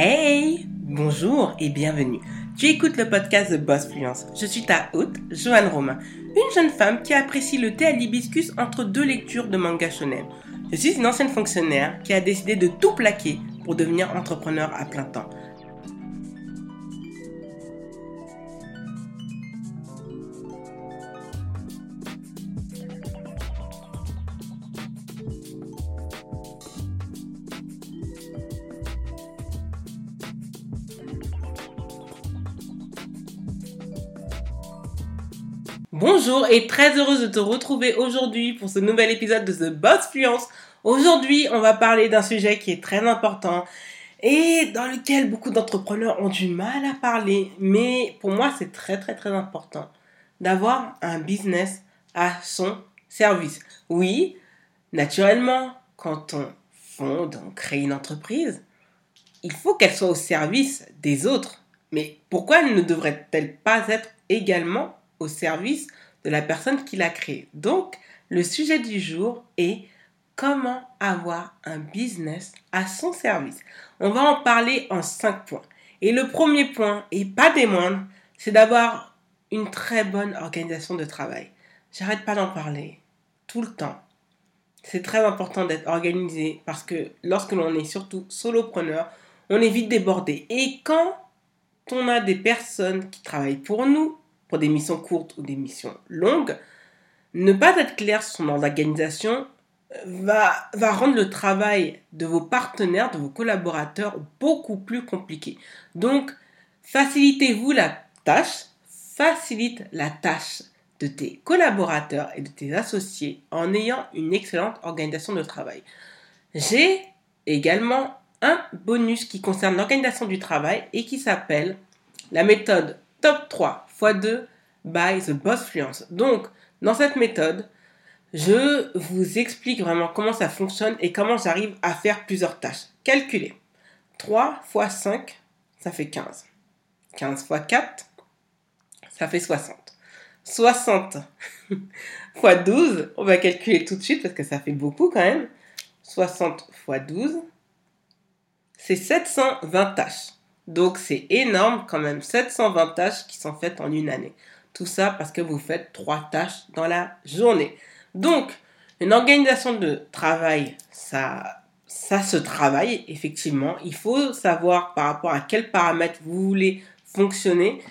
Hey Bonjour et bienvenue. Tu écoutes le podcast de Boss Fluence. Je suis ta hôte, Joanne Romain, une jeune femme qui apprécie le thé à l'hibiscus entre deux lectures de manga shonen. Je suis une ancienne fonctionnaire qui a décidé de tout plaquer pour devenir entrepreneur à plein temps. Bonjour et très heureuse de te retrouver aujourd'hui pour ce nouvel épisode de The Boss Fluence. Aujourd'hui, on va parler d'un sujet qui est très important et dans lequel beaucoup d'entrepreneurs ont du mal à parler. Mais pour moi, c'est très très très important d'avoir un business à son service. Oui, naturellement, quand on fonde, on crée une entreprise, il faut qu'elle soit au service des autres. Mais pourquoi ne devrait-elle pas être également au service de la personne qui l'a créé. Donc, le sujet du jour est comment avoir un business à son service. On va en parler en cinq points. Et le premier point, et pas des moindres, c'est d'avoir une très bonne organisation de travail. J'arrête pas d'en parler tout le temps. C'est très important d'être organisé parce que lorsque l'on est surtout solopreneur, on est vite débordé. Et quand on a des personnes qui travaillent pour nous, pour des missions courtes ou des missions longues, ne pas être clair sur son organisation euh, va, va rendre le travail de vos partenaires, de vos collaborateurs beaucoup plus compliqué. Donc, facilitez-vous la tâche, facilite la tâche de tes collaborateurs et de tes associés en ayant une excellente organisation de travail. J'ai également un bonus qui concerne l'organisation du travail et qui s'appelle la méthode top 3 x 2 by the Boss Fluence. Donc, dans cette méthode, je vous explique vraiment comment ça fonctionne et comment j'arrive à faire plusieurs tâches. Calculez. 3 x 5, ça fait 15. 15 x 4, ça fait 60. 60 x 12, on va calculer tout de suite parce que ça fait beaucoup quand même. 60 x 12, c'est 720 tâches. Donc c'est énorme quand même, 720 tâches qui sont faites en une année. Tout ça parce que vous faites trois tâches dans la journée. Donc, une organisation de travail, ça, ça se travaille effectivement. Il faut savoir par rapport à quels paramètres vous voulez fonctionner.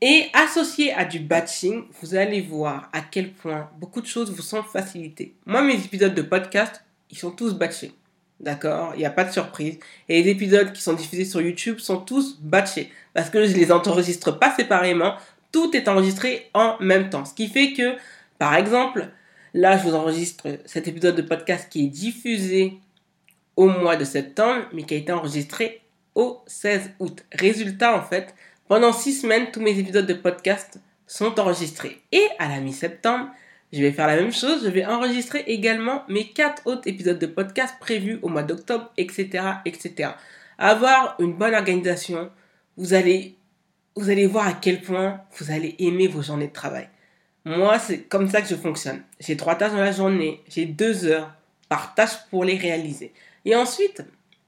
Et associé à du batching, vous allez voir à quel point beaucoup de choses vous sont facilitées. Moi, mes épisodes de podcast, ils sont tous batchés. D'accord? Il n'y a pas de surprise. Et les épisodes qui sont diffusés sur YouTube sont tous batchés. Parce que je ne les enregistre pas séparément. Tout est enregistré en même temps. Ce qui fait que, par exemple, là, je vous enregistre cet épisode de podcast qui est diffusé au mois de septembre, mais qui a été enregistré au 16 août. Résultat, en fait, pendant six semaines, tous mes épisodes de podcast sont enregistrés. Et à la mi-septembre, je vais faire la même chose, je vais enregistrer également mes quatre autres épisodes de podcast prévus au mois d'octobre, etc., etc. Avoir une bonne organisation, vous allez, vous allez voir à quel point vous allez aimer vos journées de travail. Moi, c'est comme ça que je fonctionne. J'ai trois tâches dans la journée, j'ai deux heures par tâche pour les réaliser. Et ensuite,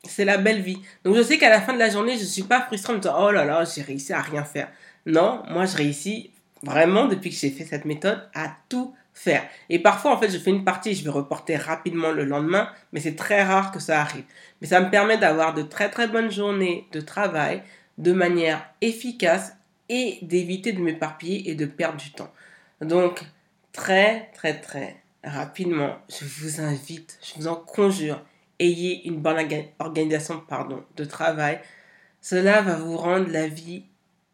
c'est la belle vie. Donc je sais qu'à la fin de la journée, je ne suis pas frustrée en me disant oh là là, j'ai réussi à rien faire. Non, moi je réussis vraiment depuis que j'ai fait cette méthode à tout faire. Et parfois, en fait, je fais une partie, je vais reporter rapidement le lendemain, mais c'est très rare que ça arrive. Mais ça me permet d'avoir de très très bonnes journées de travail de manière efficace et d'éviter de m'éparpiller et de perdre du temps. Donc, très très très rapidement, je vous invite, je vous en conjure, ayez une bonne organisation pardon, de travail. Cela va vous rendre la vie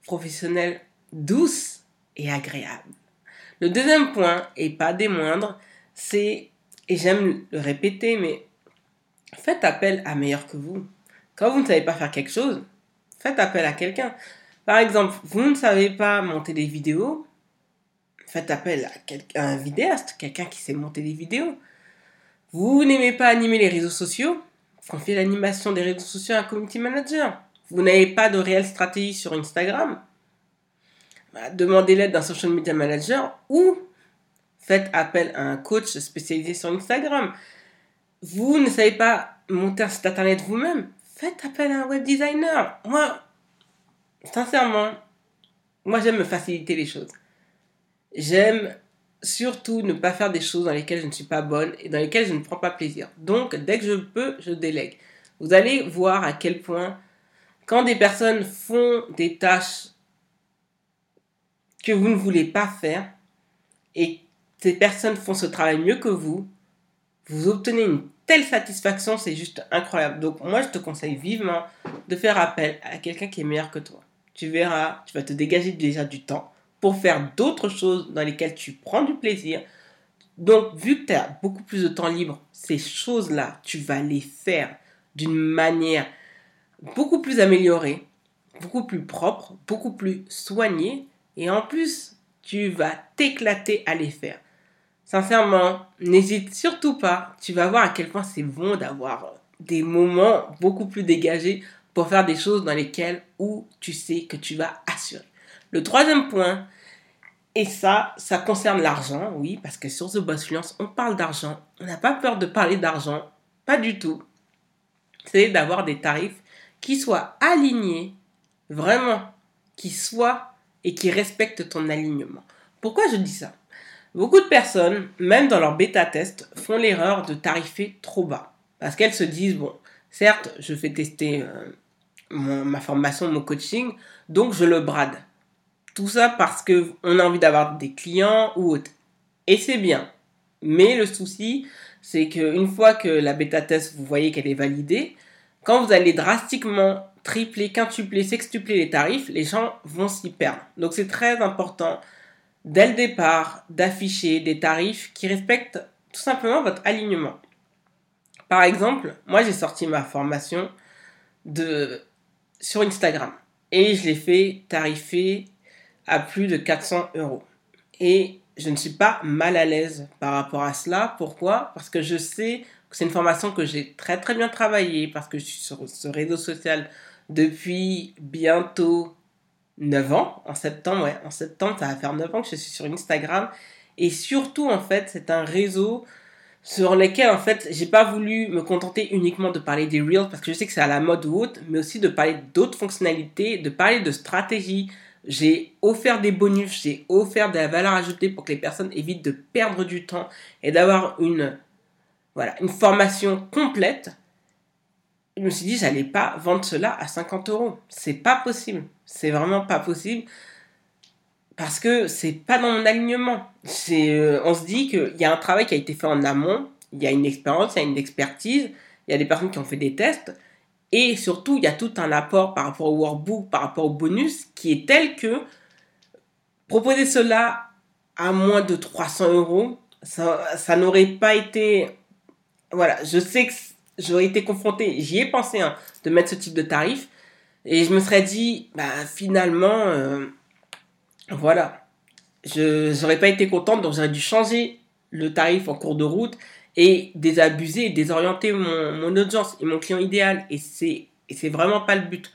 professionnelle douce et agréable. Le deuxième point, et pas des moindres, c'est, et j'aime le répéter, mais faites appel à meilleur que vous. Quand vous ne savez pas faire quelque chose, faites appel à quelqu'un. Par exemple, vous ne savez pas monter des vidéos, faites appel à, un vidéaste, quelqu'un qui sait monter des vidéos. Vous n'aimez pas animer les réseaux sociaux, confiez l'animation des réseaux sociaux à un community manager. Vous n'avez pas de réelle stratégie sur Instagram, bah, demandez l'aide d'un social media manager ou faites appel à un coach spécialisé sur Instagram. Vous ne savez pas monter un site internet vous-même, faites appel à un web designer. Moi, sincèrement, moi j'aime me faciliter les choses. J'aime surtout ne pas faire des choses dans lesquelles je ne suis pas bonne et dans lesquelles je ne prends pas plaisir. Donc, dès que je peux, je délègue. Vous allez voir à quel point, quand des personnes font des tâches que vous ne voulez pas faire et ces personnes font ce travail mieux que vous, vous obtenez une telle satisfaction, c'est juste incroyable. Donc moi, je te conseille vivement de faire appel à quelqu'un qui est meilleur que toi. Tu verras, tu vas te dégager déjà du temps pour faire d'autres choses dans lesquelles tu prends du plaisir. Donc, vu que tu as beaucoup plus de temps libre, ces choses-là, tu vas les faire d'une manière beaucoup plus améliorée, beaucoup plus propre, beaucoup plus soignée. Et en plus, tu vas t'éclater à les faire. Sincèrement, n'hésite surtout pas. Tu vas voir à quel point c'est bon d'avoir des moments beaucoup plus dégagés pour faire des choses dans lesquelles où tu sais que tu vas assurer. Le troisième point, et ça, ça concerne l'argent, oui, parce que sur The Boss Fluence, on parle d'argent. On n'a pas peur de parler d'argent, pas du tout. C'est d'avoir des tarifs qui soient alignés, vraiment, qui soient et qui respectent ton alignement. Pourquoi je dis ça? Beaucoup de personnes, même dans leur bêta-test, font l'erreur de tarifer trop bas. Parce qu'elles se disent, bon, certes, je fais tester euh, ma formation, mon coaching, donc je le brade. Tout ça parce qu'on a envie d'avoir des clients ou autre. Et c'est bien. Mais le souci, c'est qu'une fois que la bêta-test, vous voyez qu'elle est validée, quand vous allez drastiquement tripler, quintupler, sextupler les tarifs, les gens vont s'y perdre. Donc c'est très important dès le départ d'afficher des tarifs qui respectent tout simplement votre alignement. Par exemple, moi j'ai sorti ma formation sur Instagram et je l'ai fait tarifer à plus de 400 euros. Et je ne suis pas mal à l'aise par rapport à cela. Pourquoi? Parce que je sais que c'est une formation que j'ai très très bien travaillée, parce que je suis sur ce réseau social depuis bientôt 9 ans, en septembre, en septembre, ça va faire 9 ans que je suis sur Instagram. Et surtout, en fait, c'est un réseau sur lequel, en fait, j'ai pas voulu me contenter uniquement de parler des Reels parce que je sais que c'est à la mode ou autre, mais aussi de parler d'autres fonctionnalités, de parler de stratégie. J'ai offert des bonus, j'ai offert de la valeur ajoutée pour que les personnes évitent de perdre du temps et d'avoir une, une formation complète je me suis dit, j'allais pas vendre cela à 50 euros. C'est pas possible. C'est vraiment pas possible. Parce que c'est pas dans mon alignement. Euh, on se dit qu'il y a un travail qui a été fait en amont. Il y a une expérience, il y a une expertise. Il y a des personnes qui ont fait des tests. Et surtout, il y a tout un apport par rapport au workbook, par rapport au bonus, qui est tel que proposer cela à moins de 300 euros, ça n'aurait pas été... Voilà, je sais que j'aurais été confronté, j'y ai pensé, hein, de mettre ce type de tarif. Et je me serais dit, bah, finalement, euh, voilà, je n'aurais pas été contente, donc j'aurais dû changer le tarif en cours de route et désabuser désorienter mon, audience et mon client idéal. Et c'est, et c'est vraiment pas le but.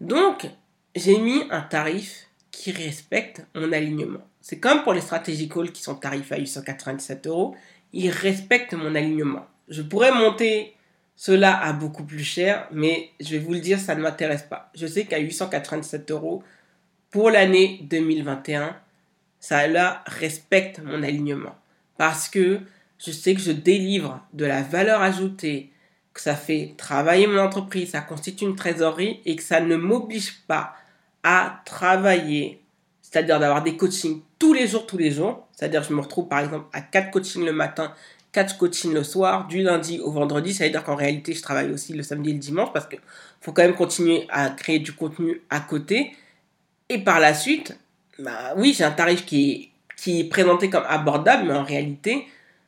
Donc, j'ai mis un tarif qui respecte mon alignement. C'est comme pour les stratégies calls qui sont tarifs à 897 euros. Ils respectent mon alignement. Je pourrais monter cela a beaucoup plus cher, mais je vais vous le dire, ça ne m'intéresse pas. Je sais qu'à 887 euros pour l'année 2021, ça respecte mon alignement. Parce que je sais que je délivre de la valeur ajoutée, que ça fait travailler mon entreprise, ça constitue une trésorerie et que ça ne m'oblige pas à travailler, c'est-à-dire d'avoir des coachings tous les jours, tous les jours. C'est-à-dire je me retrouve par exemple à 4 coachings le matin 4 coachings le soir, du lundi au vendredi. Ça veut dire qu'en réalité, je travaille aussi le samedi et le dimanche parce qu'il faut quand même continuer à créer du contenu à côté. Et par la suite, bah oui, j'ai un tarif qui est, qui est présenté comme abordable, mais en réalité,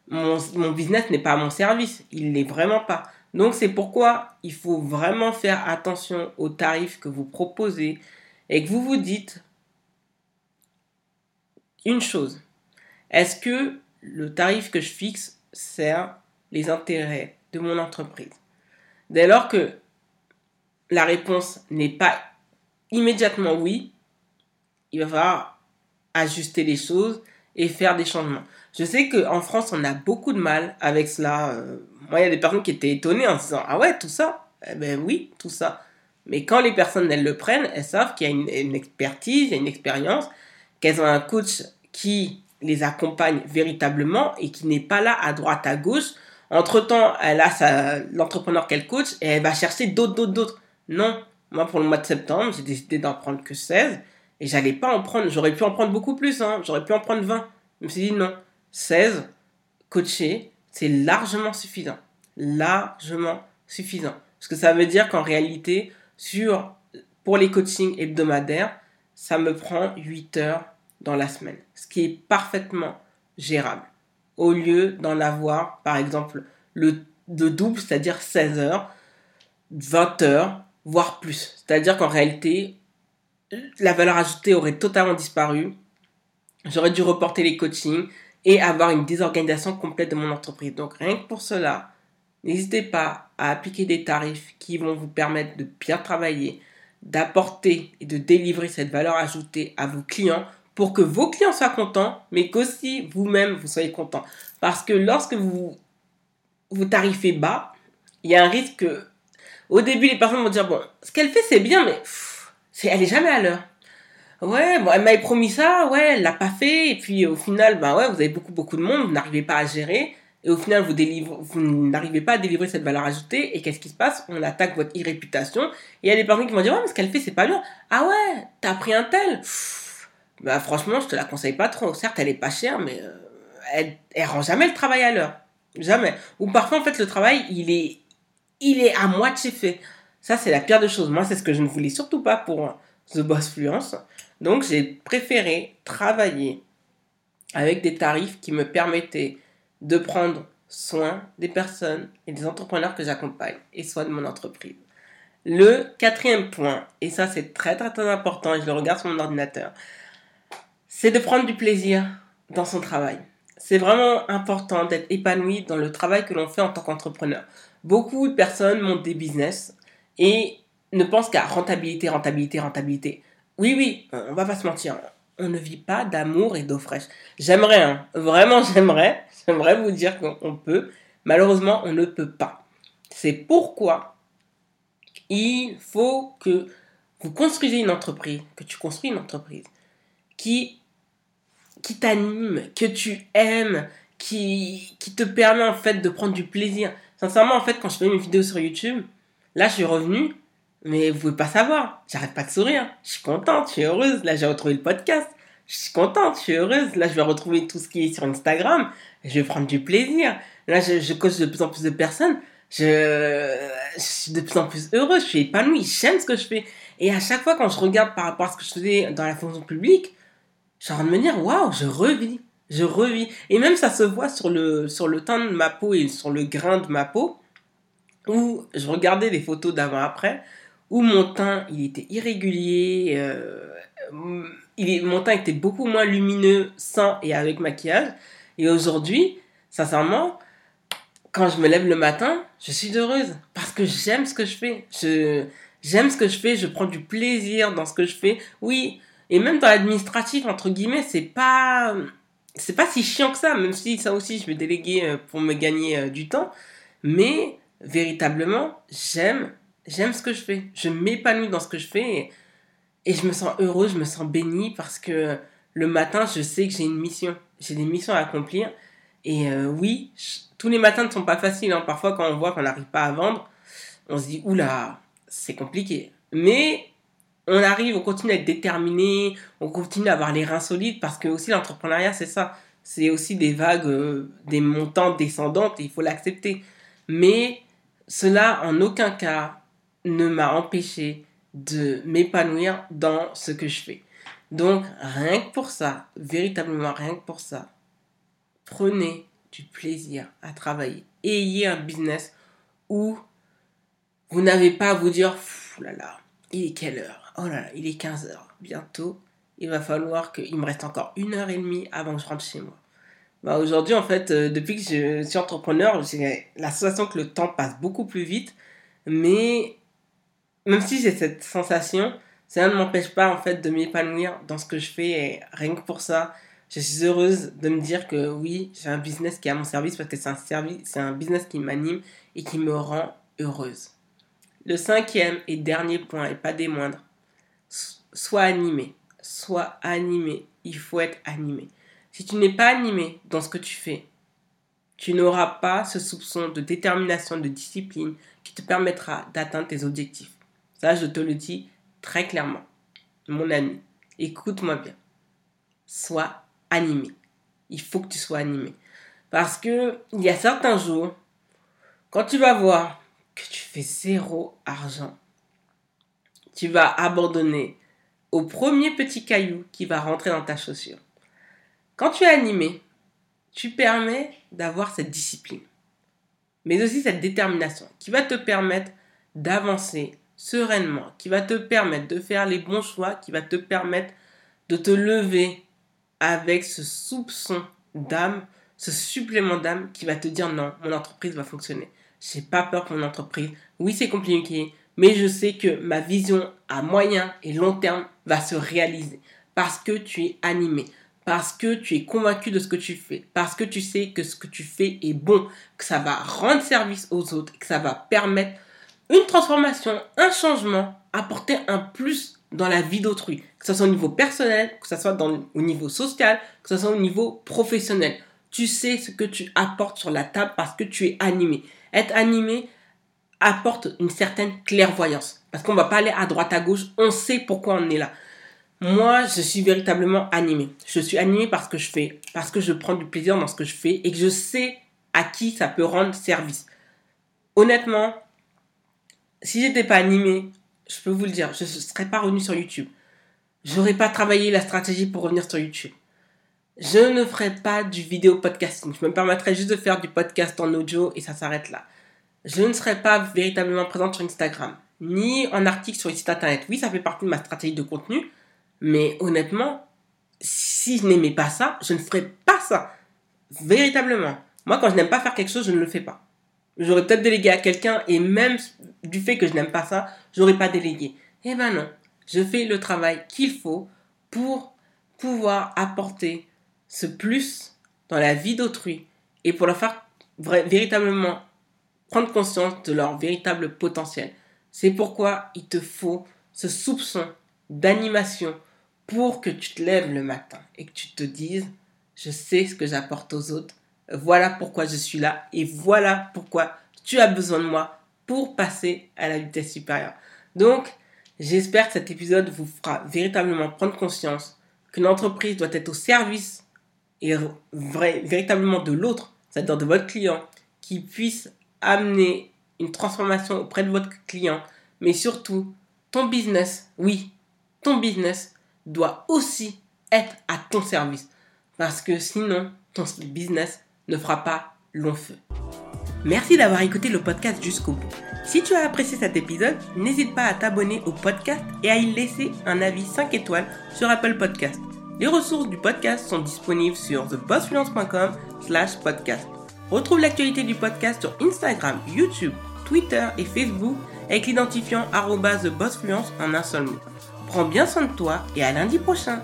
mon, mon business n'est pas à mon service. Il n'est vraiment pas. Donc c'est pourquoi il faut vraiment faire attention aux tarifs que vous proposez et que vous vous dites une chose. Est-ce que le tarif que je fixe sert les intérêts de mon entreprise. Dès lors que la réponse n'est pas immédiatement oui, il va falloir ajuster les choses et faire des changements. Je sais qu'en France, on a beaucoup de mal avec cela. Euh, moi, il y a des personnes qui étaient étonnées en se disant Ah ouais, tout ça? Eh ben oui, tout ça. Mais quand les personnes, elles le prennent, elles savent qu'il y a une, une expertise, il y a une expérience, qu'elles ont un coach qui les accompagne véritablement et qui n'est pas là à droite, à gauche. Entre-temps, elle a l'entrepreneur qu'elle coach et elle va chercher d'autres, d'autres, d'autres. Non, moi pour le mois de septembre, j'ai décidé d'en prendre que 16 et j'allais pas en prendre, j'aurais pu en prendre beaucoup plus, hein. j'aurais pu en prendre 20. Je me suis dit non, 16 coachés, c'est largement suffisant. Largement suffisant. Parce que ça veut dire qu'en réalité, sur, pour les coachings hebdomadaires, ça me prend 8 heures dans la semaine. Ce qui est parfaitement gérable. Au lieu d'en avoir, par exemple, le, double, c'est-à-dire 16 heures, 20 heures, voire plus. C'est-à-dire qu'en réalité, la valeur ajoutée aurait totalement disparu. J'aurais dû reporter les coachings et avoir une désorganisation complète de mon entreprise. Donc rien que pour cela, n'hésitez pas à appliquer des tarifs qui vont vous permettre de bien travailler, d'apporter et de délivrer cette valeur ajoutée à vos clients pour que vos clients soient contents, mais qu'aussi vous-même vous soyez content. Parce que lorsque vous vous tarifez bas, il y a un risque que au début les personnes vont dire bon, ce qu'elle fait c'est bien, mais elle est jamais à l'heure. Ouais, bon, elle m'avait promis ça, ouais, elle l'a pas fait, et puis au final, ben ouais, vous avez beaucoup beaucoup de monde, vous n'arrivez pas à gérer, et au final vous délivre, vous n'arrivez pas à délivrer cette valeur ajoutée, et qu'est-ce qui se passe? On attaque votre irréputation, et il y a des personnes qui vont dire ouais, mais ce qu'elle fait c'est pas bien. Ah ouais, t'as pris un tel? Bah franchement, je te la conseille pas trop. Certes, elle est pas chère, mais euh, elle, elle rend jamais le travail à l'heure, jamais. Ou parfois en fait le travail il est, il est à moitié fait. Ça, c'est la pire des choses. Moi, c'est ce que je ne voulais surtout pas pour The Boss Fluence. Donc, j'ai préféré travailler avec des tarifs qui me permettaient de prendre soin des personnes et des entrepreneurs que j'accompagne et soin de mon entreprise. Le quatrième point, et ça c'est très très très important et je le regarde sur mon ordinateur, c'est de prendre du plaisir dans son travail. C'est vraiment important d'être épanoui dans le travail que l'on fait en tant qu'entrepreneur. Beaucoup de personnes montent des business et ne pense qu'à rentabilité, rentabilité, rentabilité. Oui, oui, on va pas se mentir. On ne vit pas d'amour et d'eau fraîche. J'aimerais, hein, vraiment j'aimerais, j'aimerais vous dire qu'on peut. Malheureusement, on ne peut pas. C'est pourquoi il faut que vous construisez une entreprise, que tu construis une entreprise qui, qui t'anime, que tu aimes, qui, qui te permet en fait de prendre du plaisir. Sincèrement, en fait, quand je fais mes vidéos sur YouTube, Là, je suis revenue, mais vous pouvez pas savoir. J'arrête pas de sourire. Je suis contente, je suis heureuse. Là, j'ai retrouvé le podcast. Je suis contente, je suis heureuse. Là, je vais retrouver tout ce qui est sur Instagram. Je vais prendre du plaisir. Là, je, je de plus en plus de personnes. Je, je, suis de plus en plus heureuse. Je suis épanouie. J'aime ce que je fais. Et à chaque fois, quand je regarde par rapport à ce que je faisais dans la fonction publique, je suis en de me dire, waouh, je revis. Je revis. Et même ça se voit sur le, teint de ma peau et sur le grain de ma peau où je regardais des photos d'avant-après, où mon teint, était irrégulier, euh, mon teint était beaucoup moins lumineux, sans et avec maquillage. Et aujourd'hui, sincèrement, quand je me lève le matin, je suis heureuse parce que j'aime ce que je fais. J'aime ce que je fais, je prends du plaisir dans ce que je fais. Oui, et même dans l'administratif, entre guillemets, c'est pas, c'est pas si chiant que ça, même si ça aussi je vais déléguer euh, pour me gagner euh, du temps. Mais véritablement, j'aime, j'aime ce que je fais. Je m'épanouis dans ce que je fais et, je me sens heureux, je me sens béni parce que le matin, je sais que j'ai une mission. J'ai des missions à accomplir. Et euh, oui, tous les matins ne sont pas faciles. Hein. Parfois, quand on voit qu'on n'arrive pas à vendre, on se dit, oula, c'est compliqué. Mais on arrive, on continue à être déterminé, on continue à avoir les reins solides parce que aussi l'entrepreneuriat, c'est ça. C'est aussi des vagues, euh, des montants descendantes il faut l'accepter. Mais cela, en aucun cas, ne m'a empêché de m'épanouir dans ce que je fais. Donc, rien que pour ça, véritablement rien que pour ça, prenez du plaisir à travailler. Ayez un business où vous n'avez pas à vous dire, là là, il est quelle heure? Oh là là, il est 15 heures. Bientôt, il va falloir qu'il me reste encore une heure et demie avant que je rentre chez moi. Bah aujourd'hui, en fait, euh, depuis que je suis entrepreneur, j'ai la sensation que le temps passe beaucoup plus vite. Mais même si j'ai cette sensation, ça ne m'empêche pas en fait de m'épanouir dans ce que je fais. Et rien que pour ça, je suis heureuse de me dire que oui, j'ai un business qui est à mon service parce que c'est un, c'est un business qui m'anime et qui me rend heureuse. Le cinquième et dernier point, et pas des moindres, sois animé. Sois animé. Il faut être animé. Si tu n'es pas animé dans ce que tu fais, tu n'auras pas ce soupçon de détermination, de discipline qui te permettra d'atteindre tes objectifs. Ça, je te le dis très clairement. Mon ami, écoute-moi bien. Sois animé. Il faut que tu sois animé. Parce que il y a certains jours, quand tu vas voir que tu fais zéro argent, tu vas abandonner au premier petit caillou qui va rentrer dans ta chaussure. Quand tu es animé, tu permets d'avoir cette discipline, mais aussi cette détermination qui va te permettre d'avancer sereinement, qui va te permettre de faire les bons choix, qui va te permettre de te lever avec ce soupçon d'âme, ce supplément d'âme qui va te dire non, mon entreprise va fonctionner. J'ai pas peur pour mon entreprise. Oui, c'est compliqué, mais je sais que ma vision à moyen et long terme va se réaliser parce que tu es animé, parce que tu es convaincu de ce que tu fais, parce que tu sais que ce que tu fais est bon, que ça va rendre service aux autres, que ça va permettre une transformation, un changement, apporter un plus dans la vie d'autrui, que ce soit au niveau personnel, que ce soit dans, au niveau social, que ce soit au niveau professionnel. Tu sais ce que tu apportes sur la table parce que tu es animé. Être animé apporte une certaine clairvoyance parce qu'on va pas aller à droite à gauche, on sait pourquoi on est là. Moi, je suis véritablement animé. Je suis animé parce que je fais, parce que je prends du plaisir dans ce que je fais et que je sais à qui ça peut rendre service. Honnêtement, si j'étais pas animé, je peux vous le dire, je ne serais pas revenu sur YouTube. J'aurais pas travaillé la stratégie pour revenir sur YouTube. Je ne ferais pas du vidéo podcasting. Je me permettrais juste de faire du podcast en audio et ça s'arrête là. Je ne serais pas véritablement présente sur Instagram, ni en article sur les sites internet. Oui, ça fait partie de ma stratégie de contenu, mais honnêtement, si je n'aimais pas ça, je ne ferais pas ça. Véritablement. Moi, quand je n'aime pas faire quelque chose, je ne le fais pas. J'aurais peut-être délégué à quelqu'un et même du fait que je n'aime pas ça, j'aurais pas délégué. Eh ben non. Je fais le travail qu'il faut pour pouvoir apporter ce plus dans la vie d'autrui et pour leur faire véritablement prendre conscience de leur véritable potentiel. C'est pourquoi il te faut ce soupçon d'animation pour que tu te lèves le matin et que tu te dises, je sais ce que j'apporte aux autres, voilà pourquoi je suis là et voilà pourquoi tu as besoin de moi pour passer à la vitesse supérieure. Donc, j'espère que cet épisode vous fera véritablement prendre conscience qu'une entreprise doit être au service et véritablement de l'autre, c'est-à-dire de votre client, qui puisse amener une transformation auprès de votre client, mais surtout, ton business, oui, ton business doit aussi être à ton service. Parce que sinon, ton business ne fera pas long feu. Merci d'avoir écouté le podcast jusqu'au bout. Si tu as apprécié cet épisode, n'hésite pas à t'abonner au podcast et à y laisser un avis 5 étoiles sur Apple Podcast. Les ressources du podcast sont disponibles sur thebossfluence.com slash podcast. Retrouve l'actualité du podcast sur Instagram, YouTube, Twitter et Facebook avec l'identifiant thebossfluence en un seul mot. Prends bien soin de toi et à lundi prochain